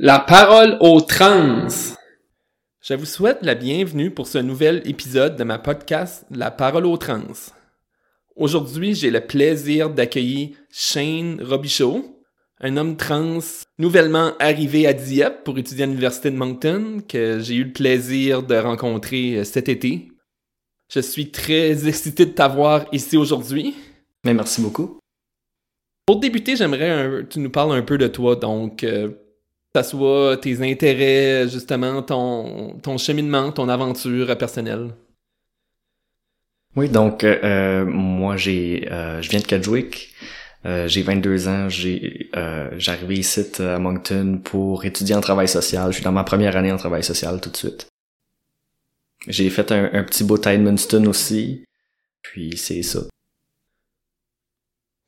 La parole aux trans. Je vous souhaite la bienvenue pour ce nouvel épisode de ma podcast La parole aux trans. Aujourd'hui, j'ai le plaisir d'accueillir Shane Robichaud, un homme trans nouvellement arrivé à Dieppe pour étudier à l'Université de Moncton, que j'ai eu le plaisir de rencontrer euh, cet été. Je suis très excité de t'avoir ici aujourd'hui. Mais merci beaucoup. Pour débuter, j'aimerais que tu nous parles un peu de toi, donc euh, ça soit tes intérêts, justement, ton, ton cheminement, ton aventure personnelle. Oui, donc euh, moi j'ai euh, je viens de Kedgewick. Euh, j'ai 22 ans, j'ai euh, j'arrive ici à Moncton pour étudier en travail social. Je suis dans ma première année en travail social tout de suite. J'ai fait un, un petit bout à Edmundston aussi. Puis c'est ça.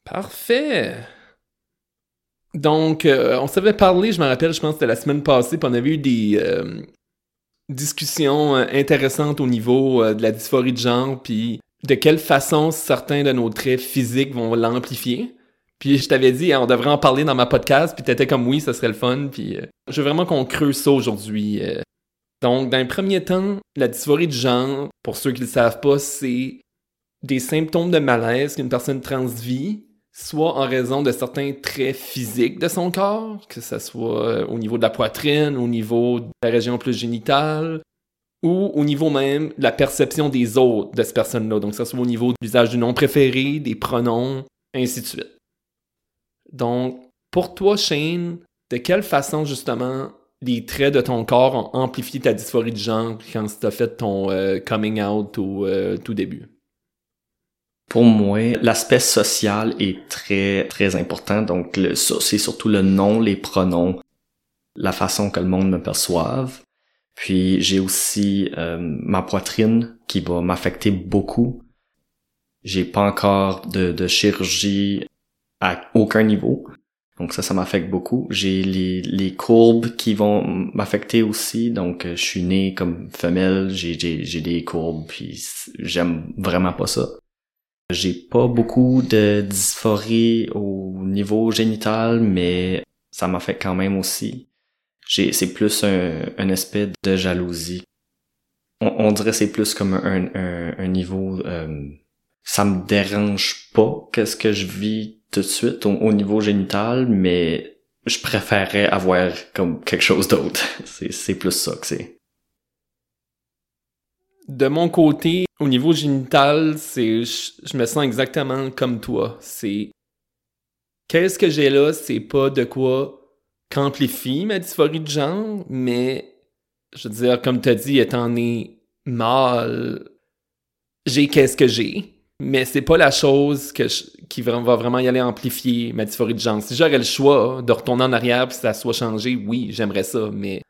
Parfait. Donc, euh, on s'avait parlé, je me rappelle, je pense que c'était la semaine passée, puis on avait eu des euh, discussions euh, intéressantes au niveau de la dysphorie de genre, puis de quelle façon certains de nos traits physiques vont l'amplifier. Puis je t'avais dit, hein, on devrait en parler dans ma podcast, puis t'étais comme oui, ça serait le fun, puis je veux vraiment qu'on creuse ça aujourd'hui. Donc, dans premier temps, la dysphorie de genre, pour ceux qui ne le savent pas, c'est des symptômes de malaise qu'une personne trans vit soit en raison de certains traits physiques de son corps, que ce soit euh, au niveau de la poitrine, au niveau de la région plus génitale, ou au niveau même de la perception des autres de cette personne-là. Donc, que ce soit au niveau de l'usage du nom préféré, des pronoms, ainsi de suite. Donc, pour toi, Shane, de quelle façon, justement, les traits de ton corps ont amplifié ta dysphorie de genre quand tu as fait ton euh, coming out au euh, tout début? Pour moi, l'aspect social est très très important. Donc c'est surtout le nom, les pronoms, la façon que le monde me perçoive. Puis j'ai aussi euh, ma poitrine qui va m'affecter beaucoup. J'ai pas encore de, de chirurgie à aucun niveau. Donc ça, ça m'affecte beaucoup. J'ai les, les courbes qui vont m'affecter aussi. Donc je suis né comme femelle, j'ai, j'ai, j'ai des courbes, puis j'aime vraiment pas ça. J'ai pas beaucoup de dysphorie au niveau génital, mais ça m'a fait quand même aussi. C'est plus un, aspect de jalousie. On, on dirait c'est plus comme un, niveau. Euh, ça me dérange pas qu'est-ce que je vis tout de suite au, au, niveau génital, mais je préférerais avoir comme quelque chose d'autre. c'est plus ça que c'est. De mon côté, au niveau génital, c'est je, me sens exactement comme toi. C'est qu'est-ce que j'ai là, c'est pas de quoi qu'amplifie ma dysphorie de genre, mais je veux dire, comme tu as dit, étant né mal, j'ai qu'est-ce que j'ai. Mais c'est pas la chose que qui va vraiment y aller amplifier ma dysphorie de genre. Si j'aurais le choix de retourner en arrière puis ça soit changé, oui, j'aimerais ça, mais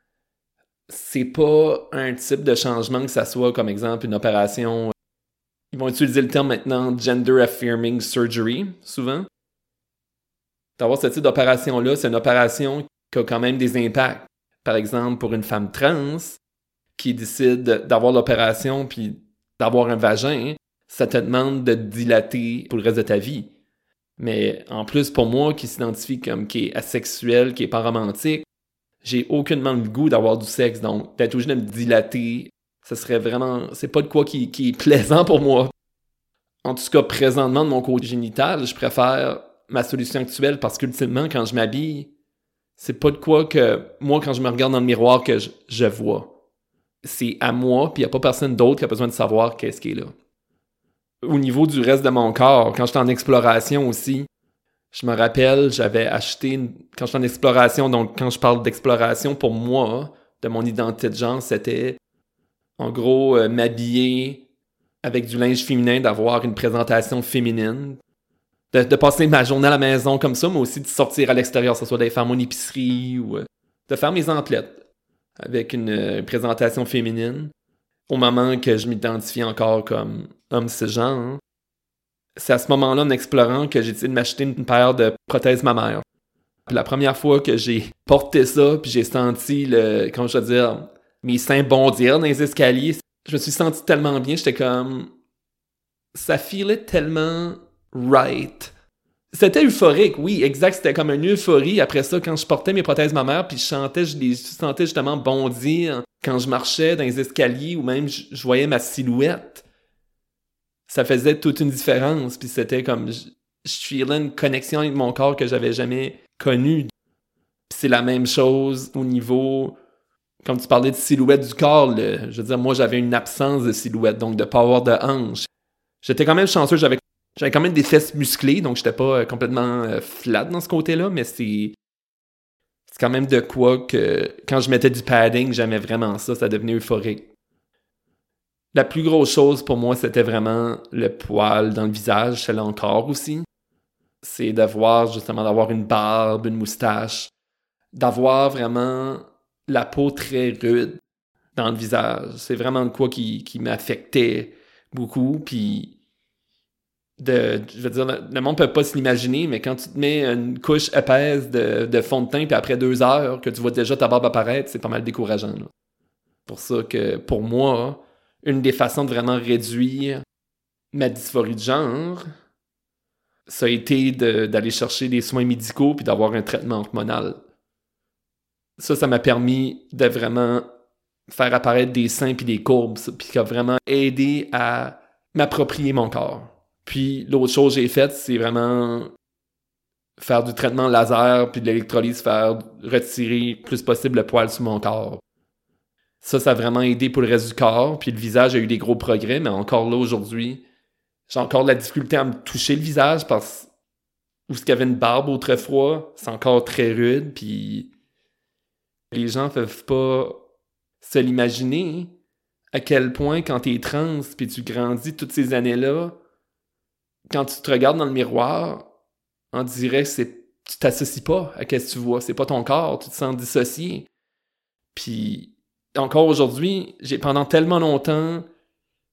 c'est pas un type de changement que ça soit comme exemple une opération. Ils vont utiliser le terme maintenant gender affirming surgery, souvent. D'avoir ce type d'opération-là, c'est une opération qui a quand même des impacts. Par exemple, pour une femme trans qui décide d'avoir l'opération puis d'avoir un vagin, ça te demande de dilater pour le reste de ta vie. Mais en plus, pour moi, qui s'identifie comme qui est asexuel, qui est pas romantique, j'ai aucunement le goût d'avoir du sexe, donc d'être obligé de me dilater, ce serait vraiment. C'est pas de quoi qui, est plaisant pour moi. En tout cas, présentement, de mon côté génital, je préfère ma solution actuelle parce qu'ultimement, quand je m'habille, c'est pas de quoi que moi, quand je me regarde dans le miroir, que je, je vois. C'est à moi, puis il a pas personne d'autre qui a besoin de savoir qu'est-ce qui est là. Au niveau du reste de mon corps, quand j'étais en exploration aussi, je me rappelle, j'avais acheté, quand j'étais en exploration, donc quand je parle d'exploration, pour moi, de mon identité de genre, c'était en gros euh, m'habiller avec du linge féminin, d'avoir une présentation féminine, de, passer ma journée à la maison comme ça, mais aussi de sortir à l'extérieur, que ce soit d'aller faire mon épicerie ou euh, de faire mes emplettes avec une euh, présentation féminine. Au moment que je m'identifie encore comme homme cisgenre, c'est à ce moment-là, en explorant, que j'ai décidé de m'acheter une paire de prothèses mammaires. la première fois que j'ai porté ça, puis j'ai senti le, comment je veux dire, mes seins bondir dans les escaliers, je me suis senti tellement bien, j'étais comme, ça filait tellement right. C'était euphorique, oui, exact. C'était comme une euphorie. Après ça, quand je portais mes prothèses mammaires, puis je chantais, je les sentais justement bondir quand je marchais dans les escaliers ou même je, voyais ma silhouette. Ça faisait toute une différence. Puis c'était comme, je, là une connexion avec mon corps que j'avais jamais connue. c'est la même chose au niveau, comme tu parlais de silhouette du corps, je veux dire, moi j'avais une absence de silhouette, donc de pas avoir de hanche. J'étais quand même chanceux, j'avais j'avais quand même des fesses musclées, donc j'étais pas euh, complètement euh, flat dans ce côté-là, mais c'est. C'est quand même de quoi que quand je mettais du padding, j'aimais vraiment ça, ça devenait euphorique. La plus grosse chose pour moi, c'était vraiment le poil dans le visage, c'est là encore aussi. C'est d'avoir justement d'avoir une barbe, une moustache, d'avoir vraiment la peau très rude dans le visage. C'est vraiment de quoi qui, qui m'affectait beaucoup, puis je veux dire, le monde peut pas se l'imaginer, mais quand tu te mets une couche épaisse de, fond de teint, puis après deux heures, que tu vois déjà ta barbe apparaître, c'est pas mal décourageant. Pour ça que, pour moi, une des façons de vraiment réduire ma dysphorie de genre, ça a été d'aller chercher des soins médicaux puis d'avoir un traitement hormonal. Ça, ça m'a permis de vraiment faire apparaître des seins puis des courbes, puis qui a vraiment aidé à m'approprier mon corps. Puis l'autre chose que j'ai faite, c'est vraiment faire du traitement laser puis de l'électrolyse, faire retirer plus possible le poil sur mon corps. Ça, ça a vraiment aidé pour le reste du corps. Puis le visage a eu des gros progrès, mais encore là aujourd'hui, j'ai encore de la difficulté à me toucher le visage parce où ce qu'il y avait une barbe autrefois, c'est encore très rude. Puis les gens peuvent pas se l'imaginer à quel point quand t'es trans puis tu grandis toutes ces années-là, quand tu te regardes dans le miroir, on dirait que c'est, tu t'associes pas à ce que tu vois. C'est pas ton corps, tu te sens dissocié. Puis, encore aujourd'hui, j'ai pendant tellement longtemps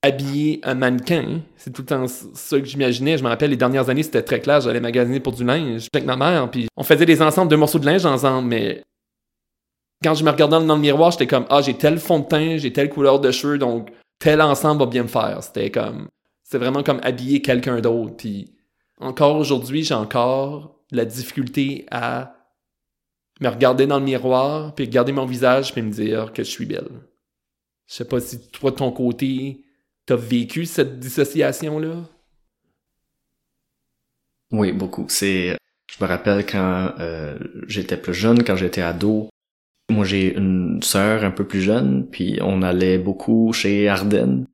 habillé un mannequin. C'est tout le temps ça que j'imaginais. Je me rappelle, les dernières années, c'était très clair. J'allais magasiner pour du linge avec ma mère, puis on faisait des ensembles de morceaux de linge ensemble, mais quand je me regardais dans le miroir, j'étais comme, ah, j'ai tel fond de teint, j'ai telle couleur de cheveux, donc tel ensemble va bien me faire. C'était comme, c'est vraiment comme habiller quelqu'un d'autre. Puis encore aujourd'hui, j'ai encore la difficulté à me regarder dans le miroir, puis regarder mon visage, puis me dire que je suis belle. Je sais pas si toi, de ton côté, t'as vécu cette dissociation-là? Oui, beaucoup. C'est, je me rappelle quand euh, j'étais plus jeune, quand j'étais ado, moi j'ai une sœur un peu plus jeune, puis on allait beaucoup chez Ardennes.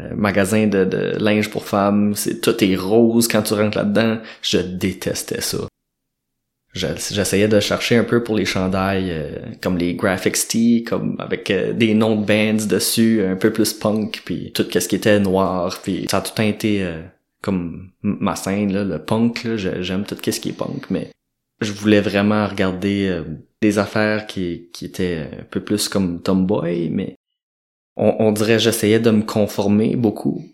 Euh, magasin de, de, linge pour femmes, c'est tout est rose quand tu rentres là-dedans. Je détestais ça. J'essayais de chercher un peu pour les chandails euh, comme les graphics tee, comme avec euh, des noms de bands dessus, un peu plus punk, puis tout ce qui était noir, puis ça a tout été comme ma scène là, le punk j'aime tout ce qui est punk, mais je voulais vraiment regarder des affaires qui qui étaient un peu plus comme tomboy, mais on, on dirait j'essayais de me conformer beaucoup.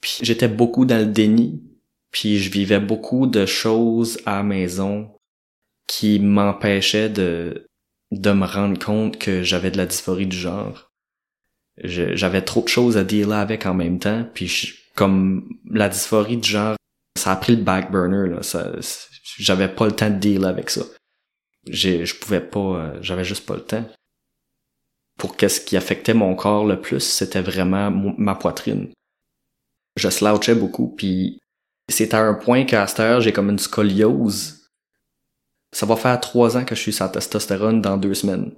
Puis j'étais beaucoup dans le déni. Puis je vivais beaucoup de choses à la maison qui m'empêchaient de, de me rendre compte que j'avais de la dysphorie du genre. J'avais trop de choses à dealer avec en même temps. Puis comme la dysphorie du genre, ça a pris le back burner. Là. Ça, j'avais pas le temps de dealer avec ça. Je pouvais pas, euh, j'avais juste pas le temps pour qu'est-ce qui affectait mon corps le plus, c'était vraiment ma poitrine. Je slouchais beaucoup, puis c'est à un point qu'à cette heure, j'ai comme une scoliose. Ça va faire trois ans que je suis la testostérone dans deux semaines.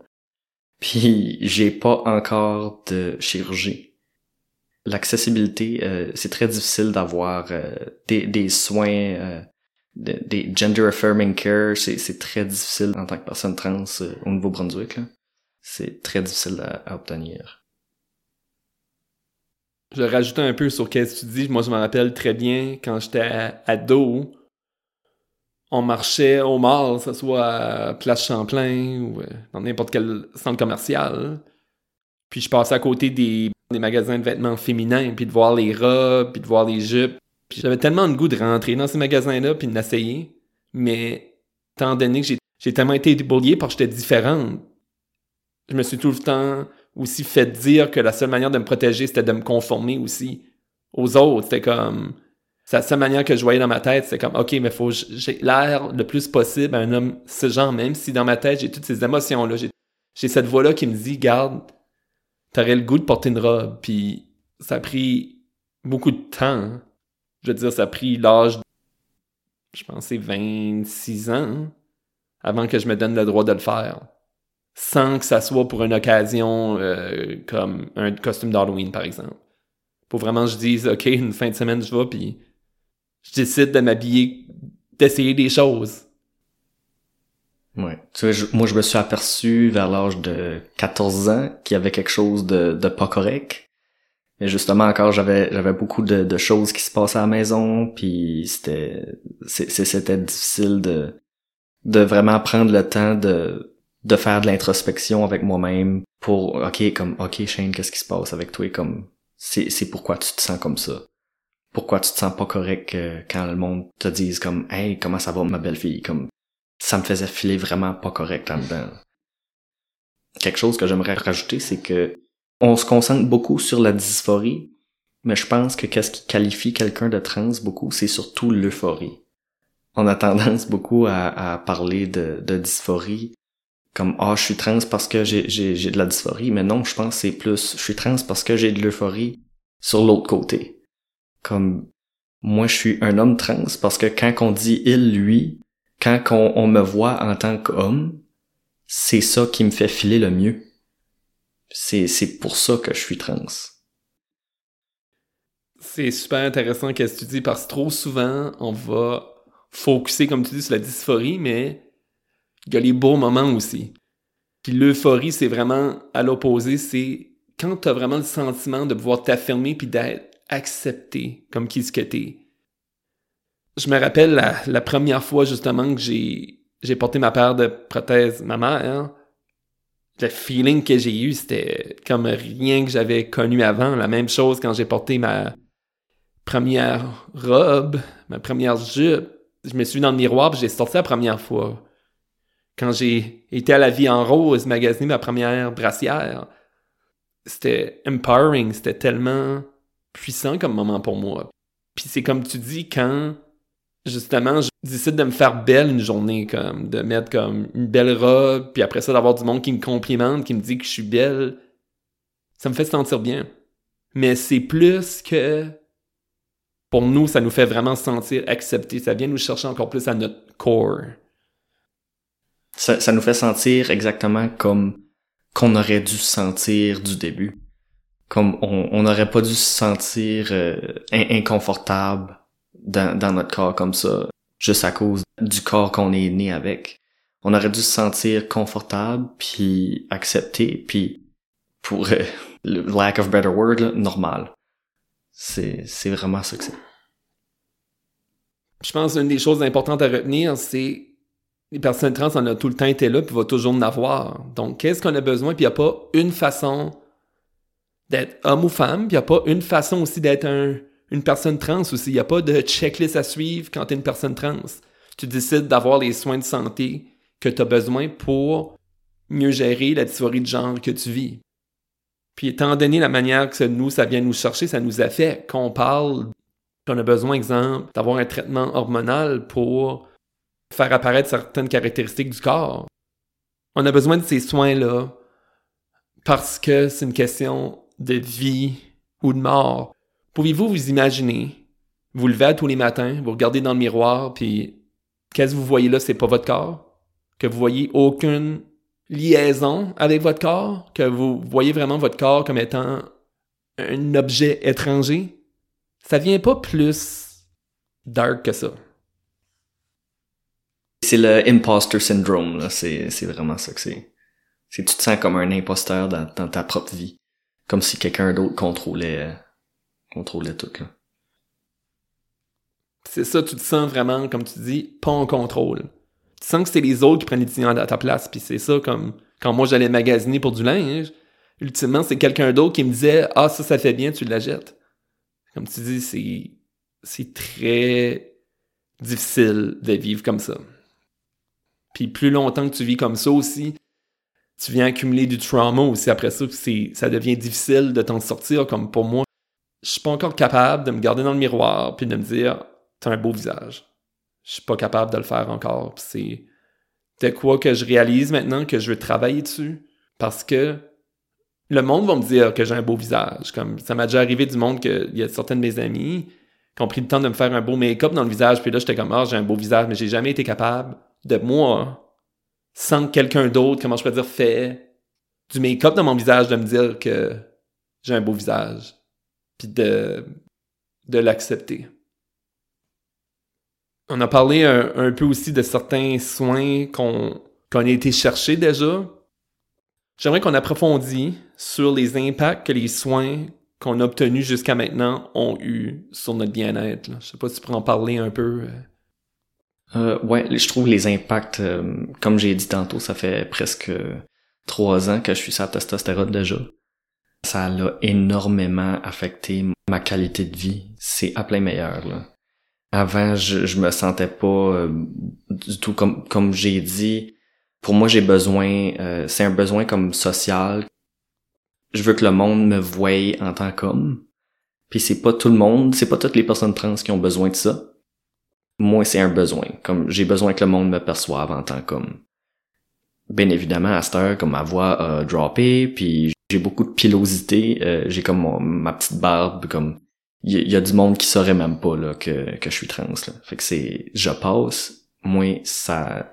Puis j'ai pas encore de chirurgie. L'accessibilité, euh, c'est très difficile d'avoir euh, des, des, soins, euh, des gender affirming care, c'est très difficile en tant que personne trans au Nouveau-Brunswick. C'est très difficile à, obtenir. Je rajoute un peu sur ce que tu dis. Moi, je me rappelle très bien quand j'étais ado, on marchait au mall, que ce soit à Place Champlain ou euh, dans n'importe quel centre commercial. Puis je passais à côté des, magasins de vêtements féminins, puis de voir les robes, puis de voir les jupes. Puis j'avais tellement le goût de rentrer dans ces magasins-là, puis d'essayer. Mais, étant donné que j'ai tellement été débrouillé parce que j'étais différente, je me suis tout le temps aussi fait dire que la seule manière de me protéger, c'était de me conformer aussi aux autres. C'était comme, C'est la seule manière que je voyais dans ma tête, c'est comme, OK, mais faut j'ai l'air le plus possible à un homme ce genre, même si dans ma tête, j'ai toutes ces émotions-là. J'ai cette voix-là qui me dit, garde, t'aurais le goût de porter une robe. Puis ça a pris beaucoup de temps. Hein. Je veux dire, ça a pris l'âge, je pensais 26 ans, avant que je me donne le droit de le faire. Sans que ça soit pour une occasion euh, comme un costume d'Halloween, par exemple. Pour vraiment je dise, OK, une fin de semaine, je vais, puis je décide de m'habiller, d'essayer des choses. Ouais. Tu vois, moi, je me suis aperçu vers l'âge de 14 ans qu'il y avait quelque chose de, pas correct. Mais justement, encore, j'avais, j'avais beaucoup de, de choses qui se passaient à la maison, puis c'était, c'était difficile de, de vraiment prendre le temps de, de faire de l'introspection avec moi-même pour, ok, comme, ok, Shane, qu'est-ce qui se passe avec toi, comme, c'est, c'est pourquoi tu te sens comme ça. Pourquoi tu te sens pas correct quand le monde te dise comme, hey, comment ça va ma belle-fille, comme, ça me faisait filer vraiment pas correct en dedans. Quelque chose que j'aimerais rajouter, c'est que on se concentre beaucoup sur la dysphorie, mais je pense que qu'est-ce qui qualifie quelqu'un de trans beaucoup, c'est surtout l'euphorie. On a tendance beaucoup à, parler de, dysphorie comme ah je suis trans parce que j'ai, j'ai, de la dysphorie, mais non, je pense c'est plus je suis trans parce que j'ai de l'euphorie sur l'autre côté. Comme moi je suis un homme trans parce que quand on dit il, lui, quand on, me voit en tant qu'homme, c'est ça qui me fait filer le mieux. C'est, c'est pour ça que je suis trans. C'est super intéressant ce que tu dis parce que trop souvent, on va focuser, comme tu dis, sur la dysphorie, mais il y a les beaux moments aussi. Puis l'euphorie, c'est vraiment à l'opposé, c'est quand tu as vraiment le sentiment de pouvoir t'affirmer puis d'être accepté comme qui ce que t'es je me rappelle la, première fois justement que j'ai, porté ma paire de prothèses ma mère. Le feeling que j'ai eu, c'était comme rien que j'avais connu avant. La même chose quand j'ai porté ma première robe, ma première jupe. Je me suis dans le miroir j'ai sorti la première fois. Quand j'ai été à la vie en rose, magasiner ma première brassière, c'était empowering, c'était tellement puissant comme moment pour moi. Puis c'est comme tu dis, quand justement, je décide de me faire belle une journée, comme, de mettre comme une belle robe, puis après ça, d'avoir du monde qui me complimente, qui me dit que je suis belle. Ça me fait sentir bien. Mais c'est plus que, pour nous, ça nous fait vraiment sentir accepté. Ça vient nous chercher encore plus à notre corps. Ça, ça nous fait sentir exactement comme qu'on aurait dû se sentir du début. Comme on n'aurait pas dû se sentir euh, inconfortable dans, notre corps comme ça, juste à cause du corps qu'on est né avec. On aurait dû se sentir confortable, puis accepté, puis pour euh, le lack of better word, normal. C'est, c'est vraiment ça que c'est. Je pense une des choses importantes à retenir, c'est les personnes trans en ont tout le temps été là, puis va toujours en avoir. Donc, qu'est-ce qu'on a besoin? Puis il n'y a pas une façon d'être homme ou femme, puis il n'y a pas une façon aussi d'être un, une personne trans aussi. Il n'y a pas de checklist à suivre quand tu es une personne trans. Tu décides d'avoir les soins de santé que tu as besoin pour mieux gérer la dysphorie de genre que tu vis. Puis étant donné la manière que nous, ça vient nous chercher, ça nous a fait qu'on parle qu'on a besoin, exemple, d'avoir un traitement hormonal pour faire apparaître certaines caractéristiques du corps. On a besoin de ces soins-là parce que c'est une question de vie ou de mort. Pouvez-vous vous imaginer, vous levez tous les matins, vous regardez dans le miroir, puis qu'est-ce que vous voyez là, c'est pas votre corps? Que vous voyez aucune liaison avec votre corps? Que vous voyez vraiment votre corps comme étant un objet étranger? Ça vient pas plus dark que ça. C'est le imposter syndrome. C'est, vraiment ça que c'est. C'est tu te sens comme un imposteur dans, ta propre vie. Comme si quelqu'un d'autre contrôlait contrôler tout. C'est ça, tu te sens vraiment, comme tu dis, pas en contrôle. Tu sens que c'est les autres qui prennent les décisions à ta place, puis c'est ça, comme quand moi j'allais magasiner pour du linge, ultimement, c'est quelqu'un d'autre qui me disait « Ah, ça, ça fait bien, tu la jettes. » Comme tu dis, c'est, c'est très difficile de vivre comme ça. Puis plus longtemps que tu vis comme ça aussi, tu viens accumuler du trauma aussi après ça, ça devient difficile de t'en sortir, comme pour moi, je suis pas encore capable de me garder dans le miroir puis de me dire t'as un beau visage. Je suis pas capable de le faire encore. C'est de quoi que je réalise maintenant que je veux travailler dessus parce que le monde va me dire que j'ai un beau visage. Comme ça m'a déjà arrivé du monde qu'il y a certains de mes amis qui ont pris le temps de me faire un beau make-up dans le visage, puis là j'étais comme ah j'ai un beau visage, mais j'ai jamais été capable de moi, sans que quelqu'un d'autre, comment je peux dire, fait du make-up dans mon visage, de me dire que j'ai un beau visage, puis de de l'accepter. On a parlé un, peu aussi de certains soins qu'on qu'on a été chercher déjà. J'aimerais qu'on approfondisse sur les impacts que les soins qu'on a obtenus jusqu'à maintenant ont eu sur notre bien-être. Je sais pas si tu pourrais en parler un peu. Euh, ouais, je trouve les impacts, euh, comme j'ai dit tantôt, ça fait presque trois ans que je suis sur la testostérone déjà. Ça l'a énormément affecté ma qualité de vie. C'est à plein meilleur. Là. Avant, je, je me sentais pas euh, du tout comme comme j'ai dit. Pour moi, j'ai besoin. Euh, c'est un besoin comme social. Je veux que le monde me voie en tant qu'homme. Puis c'est pas tout le monde, c'est pas toutes les personnes trans qui ont besoin de ça. Moi, c'est un besoin. Comme j'ai besoin que le monde me perçoive en tant qu'homme. Bien évidemment, à cette heure, comme ma voix a droppé, puis j'ai beaucoup de pilosité. Euh, j'ai comme ma petite barbe, comme il y, a du monde qui saurait même pas là que, que je suis trans là. Fait que c'est je passe, moi ça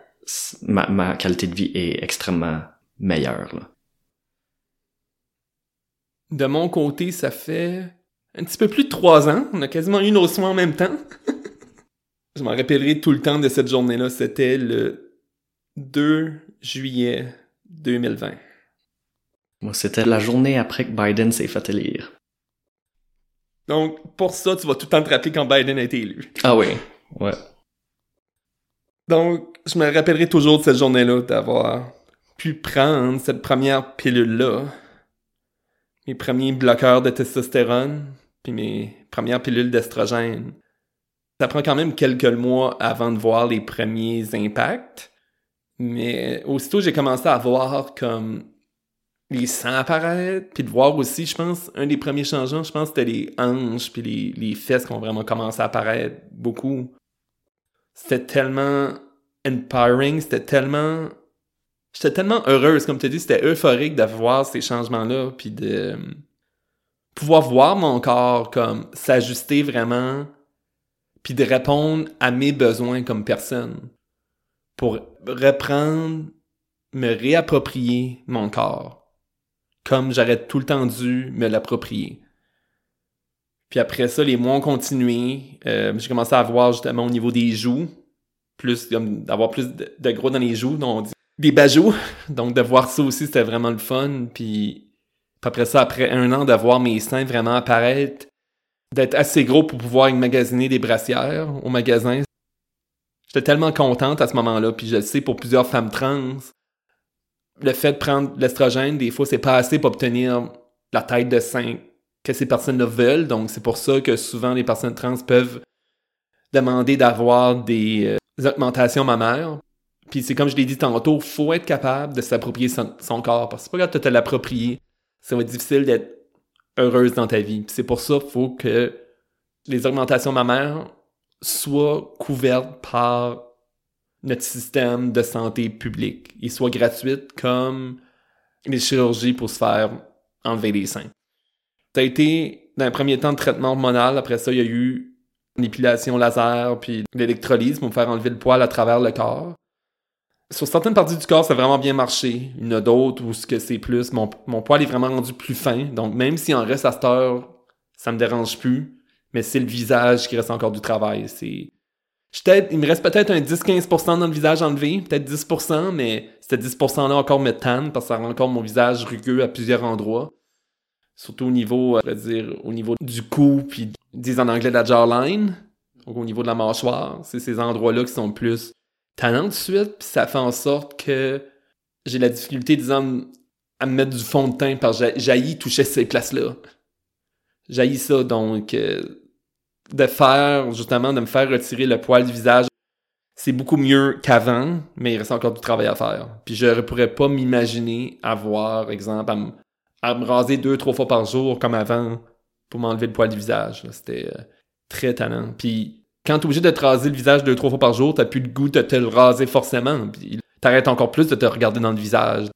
ma, ma qualité de vie est extrêmement meilleure là. De mon côté, ça fait un petit peu plus de trois ans. On a quasiment eu nos soins en même temps. je m'en rappellerai tout le temps de cette journée-là. C'était le 2 juillet 2020. Moi, c'était la journée après que Biden s'est fait élire. Donc, pour ça, tu vas tout le temps te rappeler quand Biden a été élu. Ah oui, ouais. Donc, je me rappellerai toujours de cette journée-là, d'avoir pu prendre cette première pilule-là, mes premiers bloqueurs de testostérone, puis mes premières pilules d'estrogène. Ça prend quand même quelques mois avant de voir les premiers impacts, mais aussitôt j'ai commencé à voir comme les sangs apparaître, puis de voir aussi, je pense, un des premiers changements, je pense, c'était les hanches puis les, les fesses qui ont vraiment commencé à apparaître beaucoup. C'était tellement empowering, c'était tellement... J'étais tellement heureuse, comme tu dis, c'était euphorique de voir ces changements-là, puis de pouvoir voir mon corps comme s'ajuster vraiment, puis de répondre à mes besoins comme personne, pour reprendre, me réapproprier mon corps comme j'aurais tout le temps dû me l'approprier. Puis après ça, les mois ont continué. Euh, j'ai commencé à voir justement au niveau des joues, plus d'avoir plus de, gros dans les joues, donc des bajoux. Donc de voir ça aussi, c'était vraiment le fun. Puis après ça, après un an, de voir mes seins vraiment apparaître, d'être assez gros pour pouvoir magasiner des brassières au magasin. J'étais tellement contente à ce moment-là. Puis je le sais pour plusieurs femmes trans, le fait de prendre l'estrogène, des fois, c'est pas assez pour obtenir la taille de sein que ces personnes-là veulent. Donc, c'est pour ça que souvent les personnes trans peuvent demander d'avoir des, euh, augmentations mammaires. Puis c'est comme je l'ai dit tantôt, faut être capable de s'approprier son, corps. Parce que c'est pas quand tu te l'approprier, ça va être difficile d'être heureuse dans ta vie. C'est pour ça qu'il faut que les augmentations mammaires soient couvertes par notre système de santé publique et soit gratuite comme les chirurgies pour se faire enlever les seins. Ça a été, dans un premier temps, de traitement hormonal. Après ça, il y a eu l'épilation laser puis l'électrolyse pour me faire enlever le poil à travers le corps. Sur certaines parties du corps, ça a vraiment bien marché. Il y en a d'autres où c'est plus. Mon, mon poil est vraiment rendu plus fin. Donc, même si en reste à cette heure, ça me dérange plus. Mais c'est le visage qui reste encore du travail. C'est il me reste peut-être un 10-15% dans le visage enlevé, peut-être 10%, mais ce 10%-là encore me tanne parce que ça rend encore mon visage rugueux à plusieurs endroits. Surtout au niveau, euh, je veux dire, au niveau du cou, puis disent en anglais la jawline, donc au niveau de la mâchoire. C'est ces endroits-là qui sont plus tannants de suite, puis ça fait en sorte que j'ai la difficulté, disons, à me mettre du fond de teint parce que j'haïs toucher ces places-là. J'haïs ça, donc euh, de faire, justement, de me faire retirer le poil du visage, c'est beaucoup mieux qu'avant, mais il reste encore du travail à faire. Puis je ne pourrais pas m'imaginer avoir, exemple, à me, raser deux, trois fois par jour comme avant, pour m'enlever le poil du visage. C'était euh, très talent. Puis quand t'es obligé de te raser le visage deux, trois fois par jour, t'as plus le goût de te le raser forcément. T'arrêtes encore plus de te regarder dans le visage.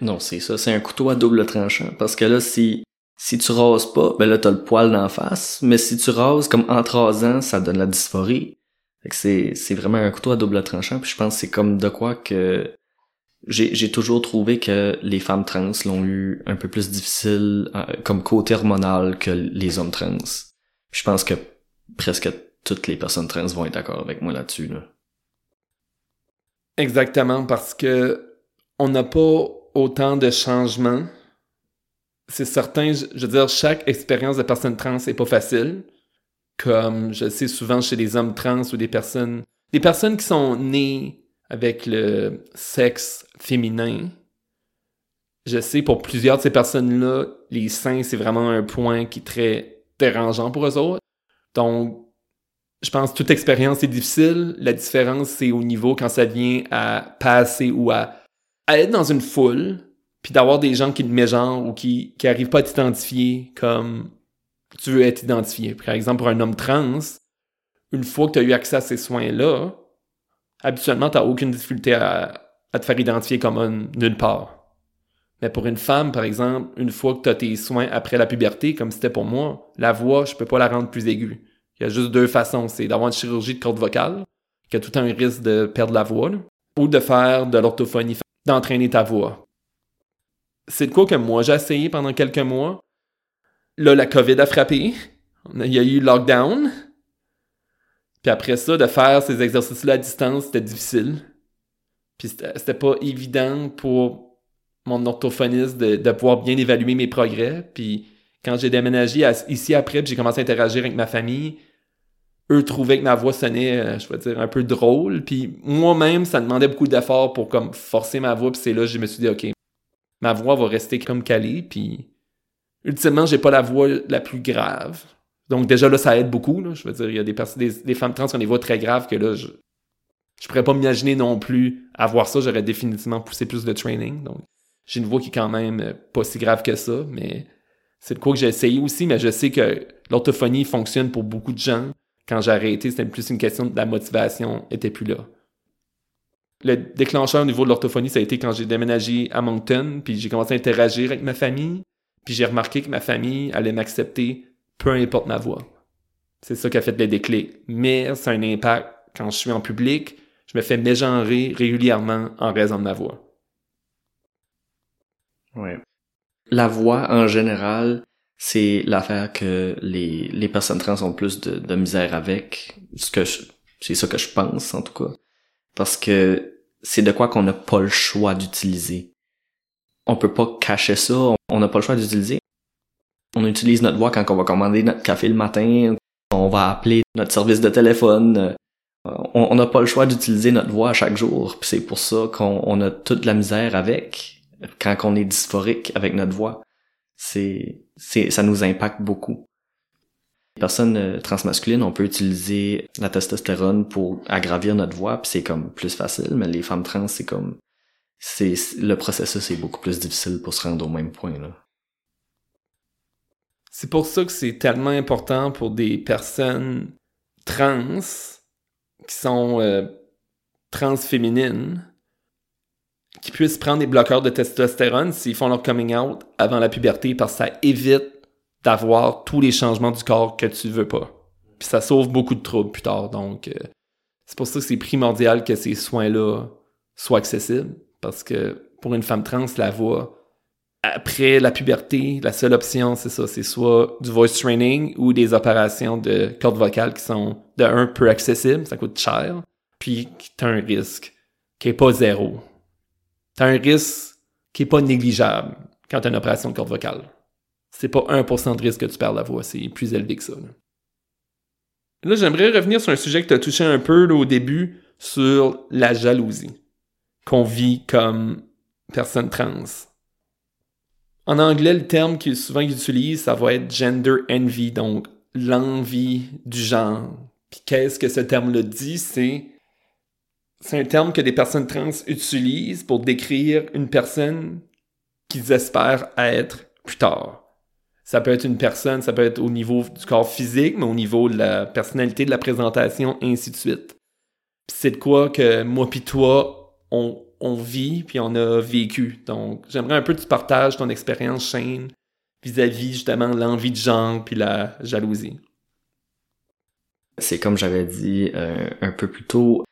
Non, c'est ça, c'est un couteau à double tranchant. Parce que là, si, si tu rases pas, ben là, t'as le poil d'en face. Mais si tu rases comme en te rasant, ça donne la dysphorie. Fait que c'est, c'est vraiment un couteau à double tranchant. Puis je pense que c'est comme de quoi que j'ai, j'ai toujours trouvé que les femmes trans l'ont eu un peu plus difficile euh, comme côté hormonal que les hommes trans. je pense que presque toutes les personnes trans vont être d'accord avec moi là-dessus. Là. Exactement, parce que on n'a pas autant de changements. C'est certain, je veux dire, chaque expérience de personne trans est pas facile. Comme je sais souvent chez les hommes trans ou des personnes. Des personnes qui sont nées avec le sexe féminin. Je sais pour plusieurs de ces personnes-là, les seins, c'est vraiment un point qui est très dérangeant pour eux autres. Donc, je pense que toute expérience est difficile. La différence, c'est au niveau quand ça vient à passer ou à, être dans une foule, puis d'avoir des gens qui te mégenrent ou qui, qui arrivent pas à t'identifier comme tu veux être identifié. Par exemple, pour un homme trans, une fois que tu as eu accès à ces soins-là, habituellement, tu n'as aucune difficulté à, à, te faire identifier comme un nulle part. Mais pour une femme, par exemple, une fois que tu as tes soins après la puberté, comme c'était pour moi, la voix, je peux pas la rendre plus aiguë. Il y a juste deux façons. C'est d'avoir une chirurgie de corde vocale, qui a tout un risque de perdre la voix, ou de faire de l'orthophonie, d'entraîner ta voix. C'est de quoi que moi j'ai essayé pendant quelques mois. Là, la COVID a frappé. Il y a eu lockdown. Puis après ça, de faire ces exercices-là à distance, c'était difficile. Puis c'était pas évident pour mon orthophoniste de, pouvoir bien évaluer mes progrès. Puis quand j'ai déménagé ici après, j'ai commencé à interagir avec ma famille, eux trouvaient que ma voix sonnait, euh, je vais dire, un peu drôle. Puis moi-même, ça demandait beaucoup d'efforts pour forcer ma voix. Puis c'est là que je me suis dit, OK, ma voix va rester comme calée. Puis ultimement, j'ai pas la voix la plus grave. Donc déjà là, ça aide beaucoup. Je veux dire, il y a des, des, des femmes trans qui ont des voix très graves que là, je, je pourrais pas m'imaginer non plus avoir ça. J'aurais définitivement poussé plus de training. Donc j'ai une voix qui est quand même euh, pas si grave que ça, mais c'est de quoi que j'ai essayé aussi, mais je sais que l'orthophonie fonctionne pour beaucoup de gens quand j'ai arrêté, c'était plus une question de la motivation était plus là. Le déclencheur au niveau de l'orthophonie, ça a été quand j'ai déménagé à Moncton, puis j'ai commencé à interagir avec ma famille, puis j'ai remarqué que ma famille allait m'accepter peu importe ma voix. C'est ça qui a fait le déclic. Mais ça a un impact quand je suis en public, je me fais mégenrer régulièrement en raison de ma voix. Ouais. La voix, en général, c'est l'affaire que les, personnes trans ont plus de, misère avec. C'est ça que je pense, en tout cas. Parce que c'est de quoi qu'on n'a pas le choix d'utiliser. On peut pas cacher ça, on n'a pas le choix d'utiliser. On utilise notre voix quand on va commander notre café le matin, on va appeler notre service de téléphone. On n'a pas le choix d'utiliser notre voix chaque jour. c'est pour ça qu'on a toute la misère avec quand on est dysphorique avec notre voix c'est, c'est, ça nous impacte beaucoup. Les personnes euh, transmasculines, on peut utiliser la testostérone pour agravir notre voix, puis c'est comme plus facile, mais les femmes trans, c'est comme, c'est, le processus est beaucoup plus difficile pour se rendre au même point, là. C'est pour ça que c'est tellement important pour des personnes trans qui sont euh, transféminines qui puissent prendre des bloqueurs de testostérone s'ils font leur coming out avant la puberté parce que ça évite d'avoir tous les changements du corps que tu veux pas. Puis ça sauve beaucoup de troubles plus tard. Donc, euh, c'est pour ça que c'est primordial que ces soins-là soient accessibles. Parce que pour une femme trans, la voix, après la puberté, la seule option, c'est ça, c'est soit du voice training ou des opérations de cordes vocales qui sont de un peu accessibles, ça coûte cher, puis qui as un risque qui est pas zéro t'as un risque qui est pas négligeable quand t'as une opération de corde vocale. C'est pas 1% de risque que tu perds la voix, c'est plus élevé que ça. Là, j'aimerais revenir sur un sujet que tu as touché un peu au début, sur la jalousie qu'on vit comme personne trans. En anglais, le terme qui souvent utilisent, ça va être gender envy, donc l'envie du genre. Puis qu'est-ce que ce terme-là dit? C'est c'est un terme que des personnes trans utilisent pour décrire une personne qu'ils espèrent être plus tard. Ça peut être une personne, ça peut être au niveau du corps physique, mais au niveau de la personnalité, de la présentation, ainsi de suite. c'est de quoi que moi puis toi, on, vit puis on a vécu. Donc, j'aimerais un peu que tu partages ton expérience, Shane, vis-à-vis justement l'envie de genre puis la jalousie. C'est comme j'avais dit euh, un peu plus tôt,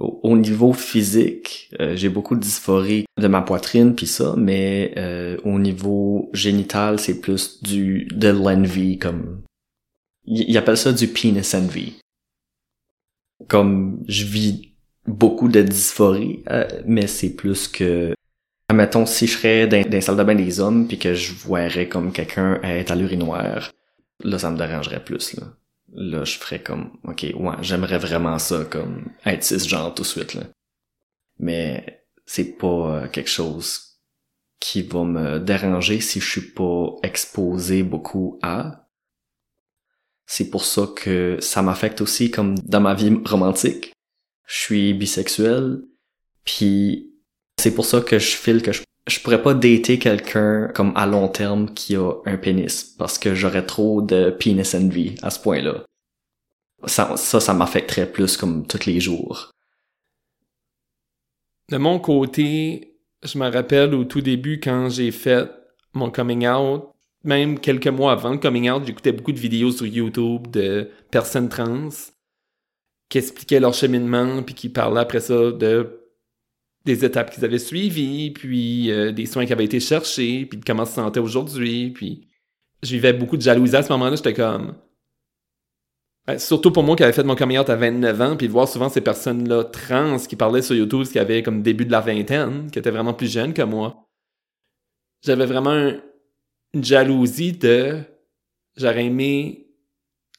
au, niveau physique, euh, j'ai beaucoup de dysphorie de ma poitrine puis ça, mais euh, au niveau génital, c'est plus du de l'envy comme ils appellent ça du penis envy. Comme je vis beaucoup de dysphorie, mais c'est plus que Mettons, si je serais dans, dans salle de bain des hommes puis que je voirais comme quelqu'un être à l'urinoir, là, ça me dérangerait plus, là. Là, je ferais comme, ok, ouais, j'aimerais vraiment ça, comme, être cisgenre tout de suite, là. Mais c'est pas euh, quelque chose qui va me déranger si je suis pas exposé beaucoup à. C'est pour ça que ça m'affecte aussi comme dans ma vie romantique. Je suis bisexuel, puis c'est pour ça que je file que je, je pourrais pas dater quelqu'un comme à long terme qui a un pénis parce que j'aurais trop de penis envy à ce point-là. Ça, ça, ça m'affecterait plus comme tous les jours. De mon côté, je me rappelle au tout début quand j'ai fait mon coming out, même quelques mois avant le coming out, j'écoutais beaucoup de vidéos sur YouTube de personnes trans qui expliquaient leur cheminement puis qui parlaient après ça de des étapes qu'ils avaient suivies, puis euh, des soins qui avaient été cherchés, puis de comment se sentait aujourd'hui, puis je vivais beaucoup de jalousie à ce moment-là, j'étais comme... Ben, surtout pour moi qui avait fait mon coming out à 29 ans, puis de voir souvent ces personnes-là trans qui parlaient sur YouTube, qui avaient comme début de la vingtaine, qui étaient vraiment plus jeunes que moi. J'avais vraiment une jalousie de... J'aurais aimé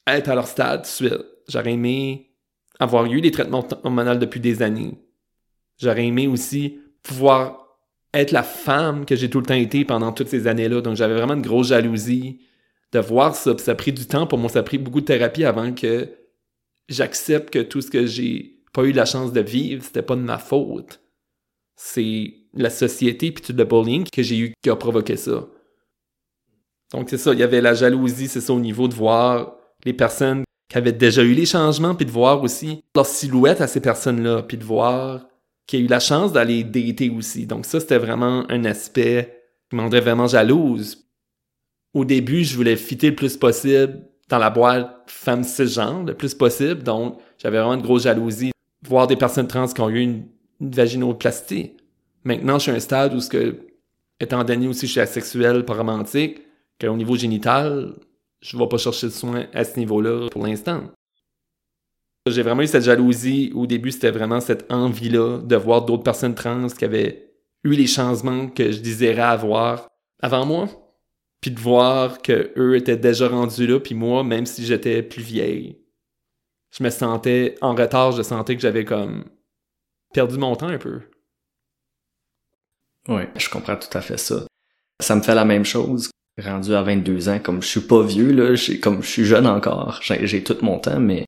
être à leur stade suite. J'aurais aimé avoir eu des traitements hormonaux depuis des années J'aurais aimé aussi pouvoir être la femme que j'ai tout le temps été pendant toutes ces années-là. Donc j'avais vraiment une grosse jalousie de voir ça. ça a pris du temps pour moi. Ça a pris beaucoup de thérapie avant que j'accepte que tout ce que j'ai pas eu la chance de vivre, c'était pas de ma faute. C'est la société puis tout le bullying que j'ai eu qui a provoqué ça. Donc c'est ça, il y avait la jalousie, c'est ça au niveau de voir les personnes qui avaient déjà eu les changements, puis de voir aussi leur silhouette à ces personnes-là, puis de voir qui a eu la chance d'aller dater aussi. Donc ça, c'était vraiment un aspect qui m'en vraiment jalouse. Au début, je voulais fitter le plus possible dans la boîte femme cisgenre, le plus possible. Donc, j'avais vraiment une grosse jalousie. Voir des personnes trans qui ont eu une, vaginoplastie. Maintenant, je suis à un stade où, ce que, étant donné aussi que je suis asexuel, pas romantique, qu'au niveau génital, je ne vais pas chercher de soins à ce niveau-là pour l'instant. J'ai vraiment eu cette jalousie. Au début, c'était vraiment cette envie-là de voir d'autres personnes trans qui avaient eu les changements que je désirais avoir avant moi. Puis de voir que eux étaient déjà rendus là, puis moi, même si j'étais plus vieille, je me sentais en retard, je sentais que j'avais comme perdu mon temps un peu. Oui, je comprends tout à fait ça. Ça me fait la même chose. Rendu à 22 ans, comme je suis pas vieux, là, comme je suis jeune encore, j'ai tout mon temps, mais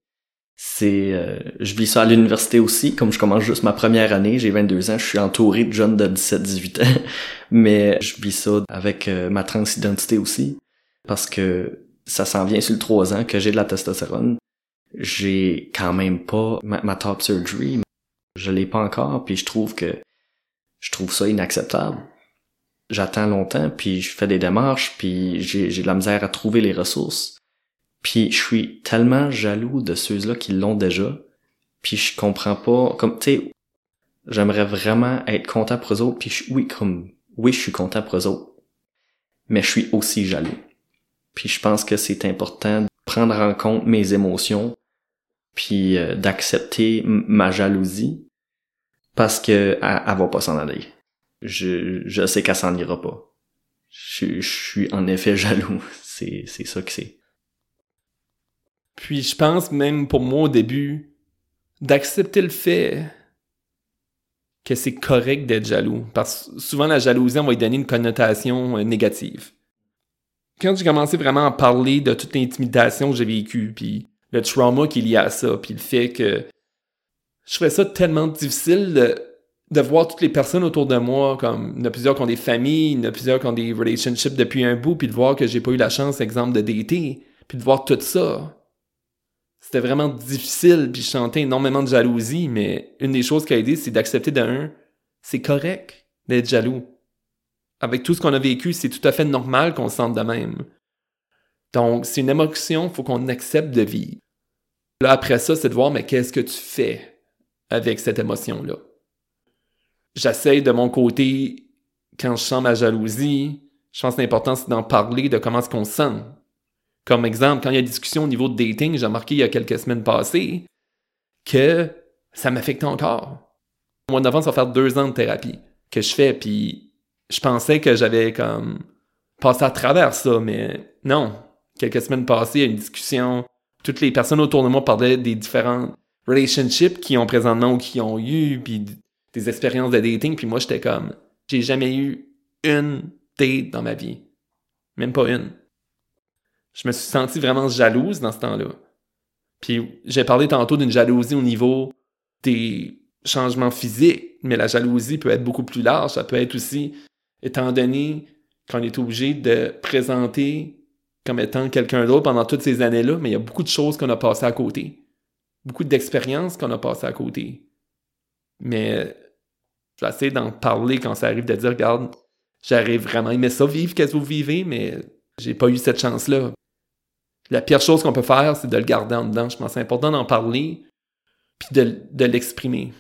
c'est euh, je vis ça à l'université aussi. Comme je commence juste ma première année j'ai 22 ans je suis entouré de jeunes de 17 18 ans. Mais je vis ça avec euh, ma transidentité aussi. Parce que ça s'en vient sur le 3 ans que j'ai de la testostérone. J'ai quand même pas ma, top surgery je l'ai pas encore puis je trouve que je trouve ça inacceptable. J'attends longtemps puis je fais des démarches puis j'ai de la misère à trouver les ressources puis je suis tellement jaloux de ceux-là qui l'ont déjà. Puis je comprends pas, comme, tu sais, j'aimerais vraiment être content pour eux autres. Puis oui, comme, oui, je suis content pour eux autres. Mais je suis aussi jaloux. Puis je pense que c'est important de prendre en compte mes émotions, puis euh, d'accepter ma jalousie, parce que elle, va pas s'en aller. Je, je sais qu'elle s'en ira pas. Je, je suis en effet jaloux. C'est, c'est ça que c'est. Puis je pense même pour moi au début d'accepter le fait que c'est correct d'être jaloux. Parce que souvent la jalousie, on va lui donner une connotation euh, négative. Quand j'ai commencé vraiment à parler de toute l'intimidation que j'ai vécue, puis le trauma qu'il y a à ça, puis le fait que je trouvais ça tellement difficile de de voir toutes les personnes autour de moi, comme il y en a plusieurs qui ont des familles, il y en a plusieurs qui ont des relationships depuis un bout, puis de voir que j'ai pas eu la chance, exemple, de dater, puis de voir tout ça. C'était vraiment difficile, puis je énormément de jalousie, mais une des choses qui a aidé, c'est d'accepter d'un, c'est correct d'être jaloux. Avec tout ce qu'on a vécu, c'est tout à fait normal qu'on se sente de même. Donc, c'est une émotion, il faut qu'on accepte de vivre. Là, après ça, c'est de voir, mais qu'est-ce que tu fais avec cette émotion-là? J'essaie de mon côté, quand je sens ma jalousie, je pense que l'important, c'est d'en parler, de comment est-ce qu'on se sent. Comme exemple, quand il y a discussion au niveau de dating, j'ai remarqué il y a quelques semaines passées que ça m'affecte encore. Au mois de novembre, ça va faire deux ans de thérapie que je fais, puis je pensais que j'avais comme passé à travers ça, mais non. Quelques semaines passées, il y a une discussion, toutes les personnes autour de moi parlaient des différents relationships qu'ils ont présentement ou qu'ils ont eu, puis des expériences de dating, puis moi j'étais comme, j'ai jamais eu une date dans ma vie. Même pas une. Je me suis senti vraiment jalouse dans ce temps-là. Puis j'ai parlé tantôt d'une jalousie au niveau des changements physiques, mais la jalousie peut être beaucoup plus large. Ça peut être aussi, étant donné qu'on est obligé de présenter comme étant quelqu'un d'autre pendant toutes ces années-là, mais il y a beaucoup de choses qu'on a passées à côté. Beaucoup d'expériences qu'on a passées à côté. Mais je vais essayer d'en parler quand ça arrive, de dire, regarde, j'arrive vraiment à aimer ça vivre qu'est-ce que vous vivez, mais j'ai pas eu cette chance-là. La pire chose qu'on peut faire, c'est de le garder en dedans. Je pense que c'est important d'en parler, puis de, de l'exprimer.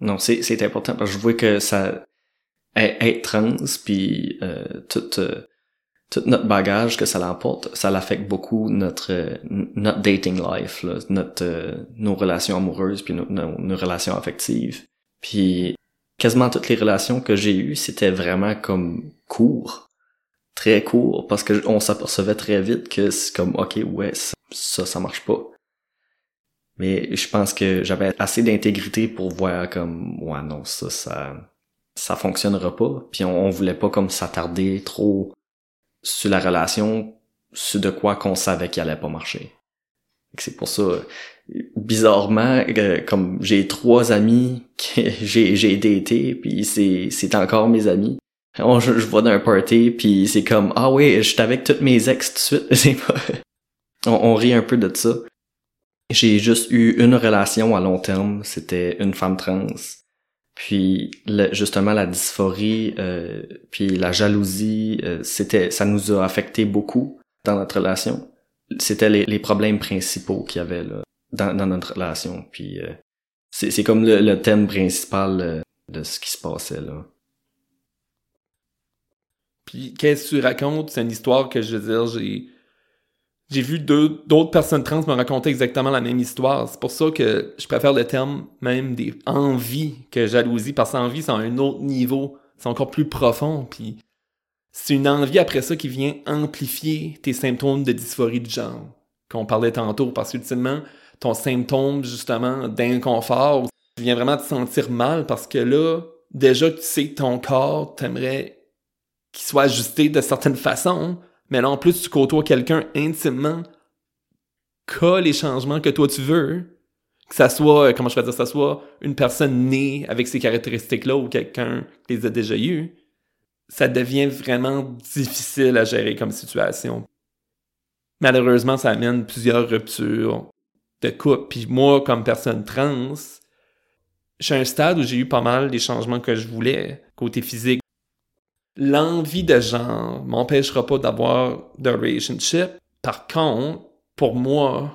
Non, c'est important parce que je vois que ça être trans puis euh, tout euh, tout notre bagage que ça l'emporte, ça l'affecte beaucoup notre notre dating life, là, notre euh, nos relations amoureuses puis nos, nos, relations affectives. Puis quasiment toutes les relations que j'ai eues, c'était vraiment comme court, très court parce que on s'apercevait très vite que c'est comme OK, ouais, ça ça marche pas. Mais je pense que j'avais assez d'intégrité pour voir comme ouais non ça ça ça fonctionnera pas. Puis on, on voulait pas comme s'attarder trop sur la relation, sur de quoi qu'on savait qu'il allait pas marcher. C'est pour ça, bizarrement, euh, comme j'ai trois amis que j'ai j'ai daté, puis c'est c'est encore mes amis. Je, je vois d'un party, puis c'est comme ah oui, j'étais avec toutes mes ex tout de suite. C'est pas. On, on rit un peu de ça. J'ai juste eu une relation à long terme, c'était une femme trans. Puis justement la dysphorie, euh, puis la jalousie, euh, c'était, ça nous a affecté beaucoup dans notre relation. C'était les, les problèmes principaux qu'il y avait là dans, dans notre relation. Puis euh, c'est, c'est comme le, le, thème principal euh, de ce qui se passait là. Puis qu'est-ce que tu racontes? C'est une histoire que je veux dire, j'ai j'ai vu d'autres personnes trans me raconter exactement la même histoire. C'est pour ça que je préfère le terme même des envies que jalousie, parce qu'envie, c'est à un autre niveau. C'est encore plus profond. Puis c'est une envie après ça qui vient amplifier tes symptômes de dysphorie de genre, qu'on parlait tantôt, parce qu'ultimement, ton symptôme justement d'inconfort, tu viens vraiment te sentir mal parce que là, déjà que tu sais que ton corps, t'aimerais qu'il soit ajusté de certaines façons, mais là, en plus, tu côtoies quelqu'un intimement qu'a les changements que toi tu veux. Que ça soit, euh, comment je vais dire, ça soit une personne née avec ces caractéristiques-là ou quelqu'un qui les a déjà eues. Ça devient vraiment difficile à gérer comme situation. Malheureusement, ça amène plusieurs ruptures de couple. Puis moi, comme personne trans, à un stade où j'ai eu pas mal des changements que je voulais, côté physique, l'envie de genre m'empêchera pas d'avoir de relationship. Par contre, pour moi,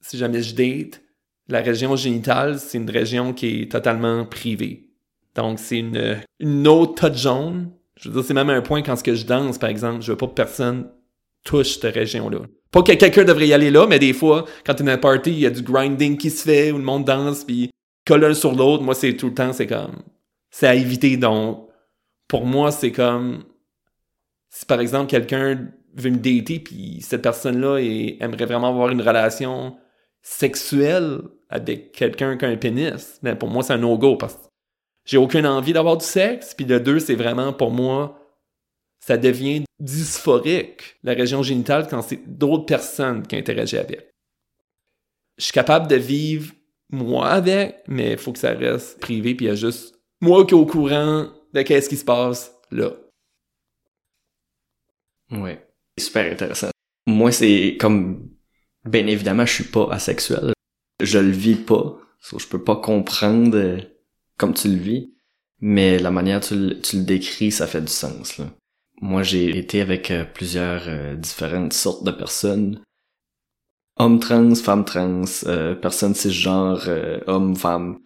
si jamais je date, la région génitale, c'est une région qui est totalement privée. Donc, c'est une, une autre touch zone. Je veux dire, c'est même un point quand ce que je danse, par exemple, je veux pas que personne touche cette région-là. Pas que quelqu'un devrait y aller là, mais des fois, quand t'es dans un party, il y a du grinding qui se fait, où le monde danse, puis colle sur l'autre. Moi, c'est tout le temps, c'est comme... C'est à éviter, donc pour moi, c'est comme si par exemple quelqu'un veut me dater puis cette personne-là aimerait vraiment avoir une relation sexuelle avec quelqu'un qui a un pénis, ben pour moi c'est un no-go parce que j'ai aucune envie d'avoir du sexe, puis le deux c'est vraiment pour moi ça devient dysphorique la région génitale quand c'est d'autres personnes qui interagissent avec. Je suis capable de vivre moi avec, mais il faut que ça reste privé, puis il y a juste moi qui est au courant de qu'est-ce qui se passe là. Ouais, super intéressant. Moi, c'est comme, bien évidemment, je suis pas asexuel. Je le vis pas. je peux pas comprendre euh, comme tu le vis. Mais la manière tu tu le décris, ça fait du sens, là. Moi, j'ai été avec euh, plusieurs euh, différentes sortes de personnes. Hommes trans, femmes trans, personnes cisgenres, hommes, femmes.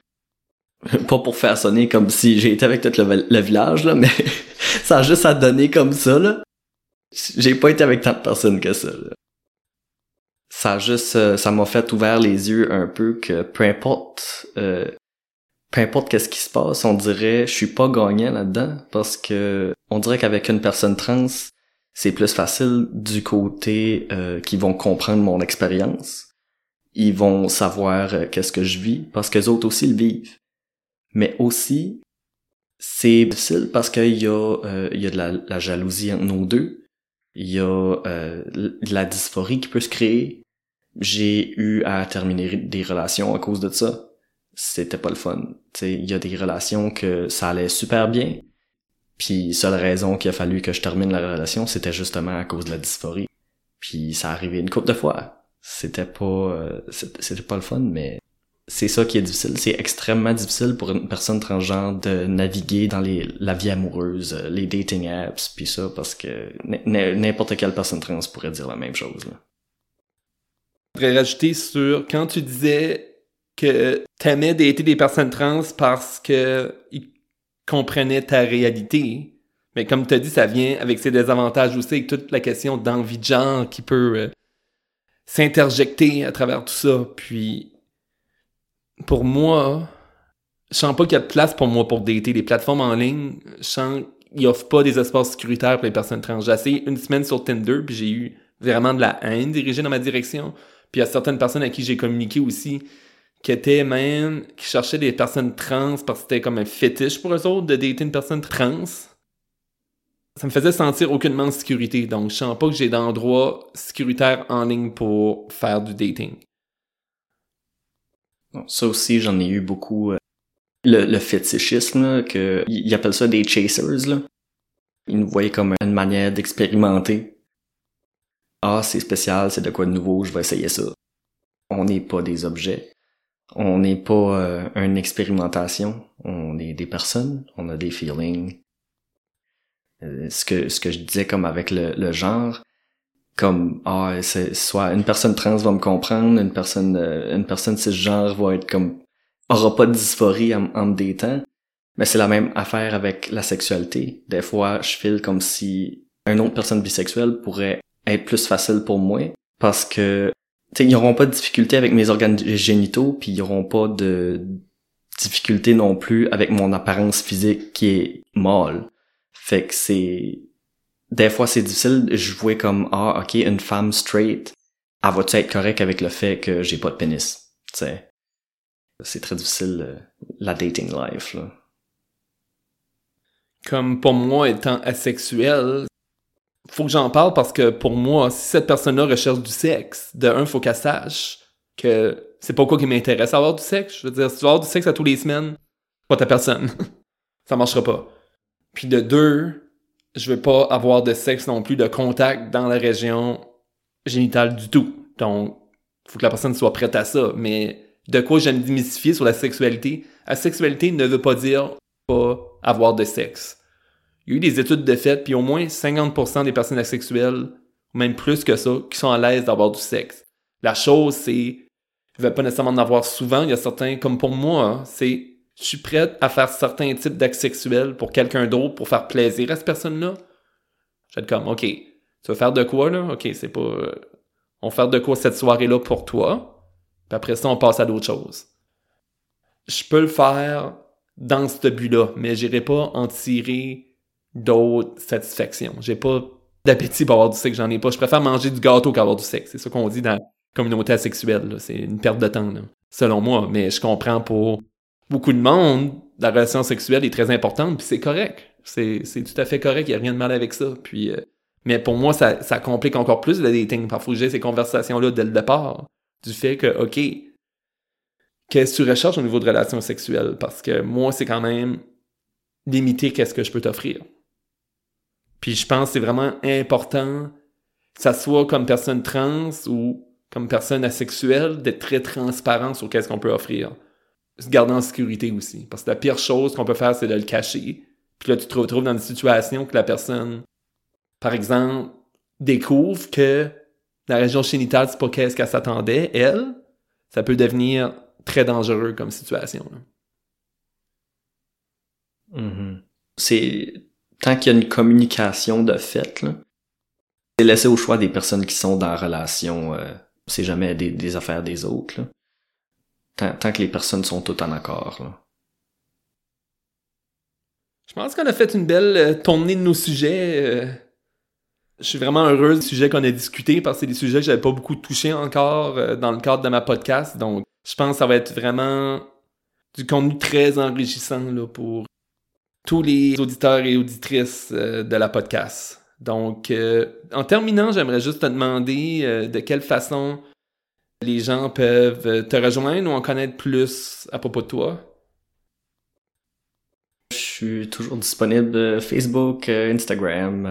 Pas pour faire sonner comme si j'ai été avec tout le, village, là, mais ça a juste à donner comme ça, là. J'ai pas été avec tant de personnes que ça. Ça a juste, euh, ça m'a fait ouvert les yeux un peu que peu importe, euh, peu importe qu'est-ce qui se passe, on dirait, je suis pas gagnant là-dedans parce que on dirait qu'avec une personne trans, c'est plus facile du côté euh, qu'ils vont comprendre mon expérience. Ils vont savoir euh, qu'est-ce que je vis parce que les autres aussi le vivent. Mais aussi, c'est difficile parce qu'il y a, il y a de la, jalousie entre nous deux il y a euh, de la dysphorie qui peut se créer. J'ai eu à terminer des relations à cause de ça. C'était pas le fun. Il y a des relations que ça allait super bien. Puis seule raison qu'il a fallu que je termine la relation, c'était justement à cause de la dysphorie. Puis ça arrivait une couple de fois. C'était pas euh, c'était pas le fun, mais c'est ça qui est difficile. C'est extrêmement difficile pour une personne transgenre de naviguer dans les, la vie amoureuse, euh, les dating apps, puis ça, parce que n'importe quelle personne trans pourrait dire la même chose. Je voudrais rajouter sur quand tu disais que t'aimais dater des personnes trans parce que ils comprenaient ta réalité. Mais comme tu as dit, ça vient avec ses désavantages aussi, avec toute la question d'envie de genre qui peut euh, s'interjecter à travers tout ça. Puis pour moi, je sens pas qu'il y a de place pour moi pour dater. Les plateformes en ligne, je sens qu'ils offrent pas des espaces sécuritaires pour les personnes trans. J'ai essayé une semaine sur Tinder, puis j'ai eu vraiment de la haine dirigée dans ma direction. Puis il y a certaines personnes à qui j'ai communiqué aussi qui étaient même, qui cherchaient des personnes trans parce que c'était comme un fétiche pour eux autres de dater une personne trans. Ça me faisait sentir aucunement de sécurité. Donc, je sens pas que j'ai d'endroit sécuritaire en ligne pour faire du dating. Ça aussi, j'en ai eu beaucoup. Euh, le, le fétichisme, que, ils appellent ça des chasers, là. Ils nous voyaient comme une manière d'expérimenter. Ah, c'est spécial, c'est de quoi de nouveau, je vais essayer ça. On n'est pas des objets. On n'est pas euh, une expérimentation. On est des personnes, on a des feelings. Euh, ce que ce que je disais comme avec le, le genre, comme ah c'est soit une personne trans va me comprendre une personne euh, une personne cisgenre va être comme aura pas de dysphorie en, me détend. Mais c'est la même affaire avec la sexualité. Des fois je file comme si une autre personne bisexuelle pourrait être plus facile pour moi parce que tu ils auront pas de difficulté avec mes organes génitaux puis ils auront pas de difficulté non plus avec mon apparence physique qui est molle fait que c'est des fois c'est difficile, je vois comme ah ok une femme straight, elle va-tu être correcte avec le fait que j'ai pas de pénis, tu C'est très difficile euh, la dating life là. Comme pour moi étant asexuel, faut que j'en parle parce que pour moi, si cette personne-là recherche du sexe, de un, faut qu'elle sache que c'est pas quoi qui m'intéresse à avoir du sexe. Je veux dire, si tu veux avoir du sexe à tous les semaines, pas ta personne. ça marchera pas. Puis de deux, je veux pas avoir de sexe non plus, de contact dans la région génitale du tout. Donc, faut que la personne soit prête à ça. Mais de quoi j'aime démystifier sur la sexualité, la sexualité ne veut pas dire pas avoir de sexe. Il y a eu des études de fait, puis au moins 50% des personnes asexuelles, ou même plus que ça, qui sont à l'aise d'avoir du sexe. La chose, c'est, je veux pas nécessairement en avoir souvent. Il y a certains, comme pour moi, hein, c'est je suis prête à faire certains types d'actes sexuels pour quelqu'un d'autre pour faire plaisir à cette personne-là? Je vais être comme, OK, tu veux faire de quoi, là? OK, c'est pas. On va faire de quoi cette soirée-là pour toi? Puis après ça, on passe à d'autres choses. Je peux le faire dans ce but-là, mais j'irai pas en tirer d'autres satisfactions. J'ai pas d'appétit pour avoir du sexe, j'en ai pas. Je préfère manger du gâteau qu'avoir du sexe. C'est ça qu'on dit dans la communauté asexuelle. C'est une perte de temps, selon moi. Mais je comprends pour beaucoup de monde, la relation sexuelle est très importante, puis c'est correct. C'est, tout à fait correct, il n'y a rien de mal avec ça. Puis, euh, mais pour moi, ça, ça complique encore plus le dating. Parfois, j'ai ces conversations-là dès le départ. Du fait que, OK, qu'est-ce que tu recherches au niveau de relations sexuelles? Parce que moi, c'est quand même limiter qu'est-ce que je peux t'offrir. Puis je pense que c'est vraiment important, que ça soit comme personne trans ou comme personne asexuelle, d'être très transparent sur qu'est-ce qu'on peut offrir. Se garder en sécurité aussi. Parce que la pire chose qu'on peut faire, c'est de le cacher. Puis là, tu te retrouves dans une situation que la personne, par exemple, découvre que la région génitale, c'est pas qu'est-ce qu'elle s'attendait, elle, ça peut devenir très dangereux comme situation. Mm-hmm. C'est tant qu'il y a une communication de fait, c'est laissé au choix des personnes qui sont dans la relation. Euh, c'est jamais des, affaires des autres. Tant, que les personnes sont toutes en accord. Je pense qu'on a fait une belle euh, tournée de nos sujets. Euh. je suis vraiment heureux des sujets qu'on a discutés parce que c'est des sujets que j'avais pas beaucoup touchés encore dans le cadre de ma podcast. Donc, je pense que ça va être vraiment du contenu très enrichissant pour tous les auditeurs et auditrices euh, de la podcast. Donc, euh, en terminant, j'aimerais juste te demander euh, de quelle façon les gens peuvent te rejoindre ou en connaître plus à propos de toi? Je suis toujours disponible Facebook, Instagram.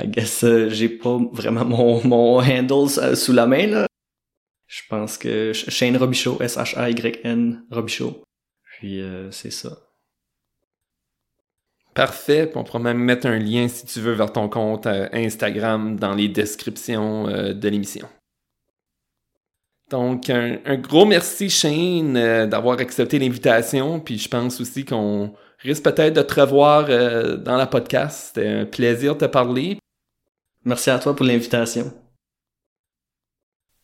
I guess j'ai pas vraiment mon, mon handle sous la main là. Je pense que Shane Robichaud, S-H-A-Y-N Robichaud. Puis c'est ça. Parfait. on pourra même mettre un lien, si tu veux, vers ton compte euh, Instagram dans les descriptions euh, de l'émission. Donc, un, gros merci, Shane, euh, d'avoir accepté l'invitation. Puis je pense aussi qu'on risque peut-être de te revoir dans la podcast. C'était un plaisir de te parler. Merci à toi pour l'invitation.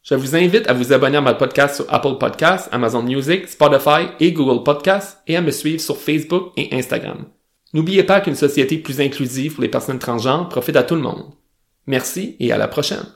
Je vous invite à vous abonner à ma podcast sur Apple Podcasts, Amazon Music, Spotify et Google Podcasts et à me suivre sur Facebook et Instagram. N'oubliez pas qu'une société plus inclusive pour les personnes transgenres profite à tout le monde. Merci et à la prochaine.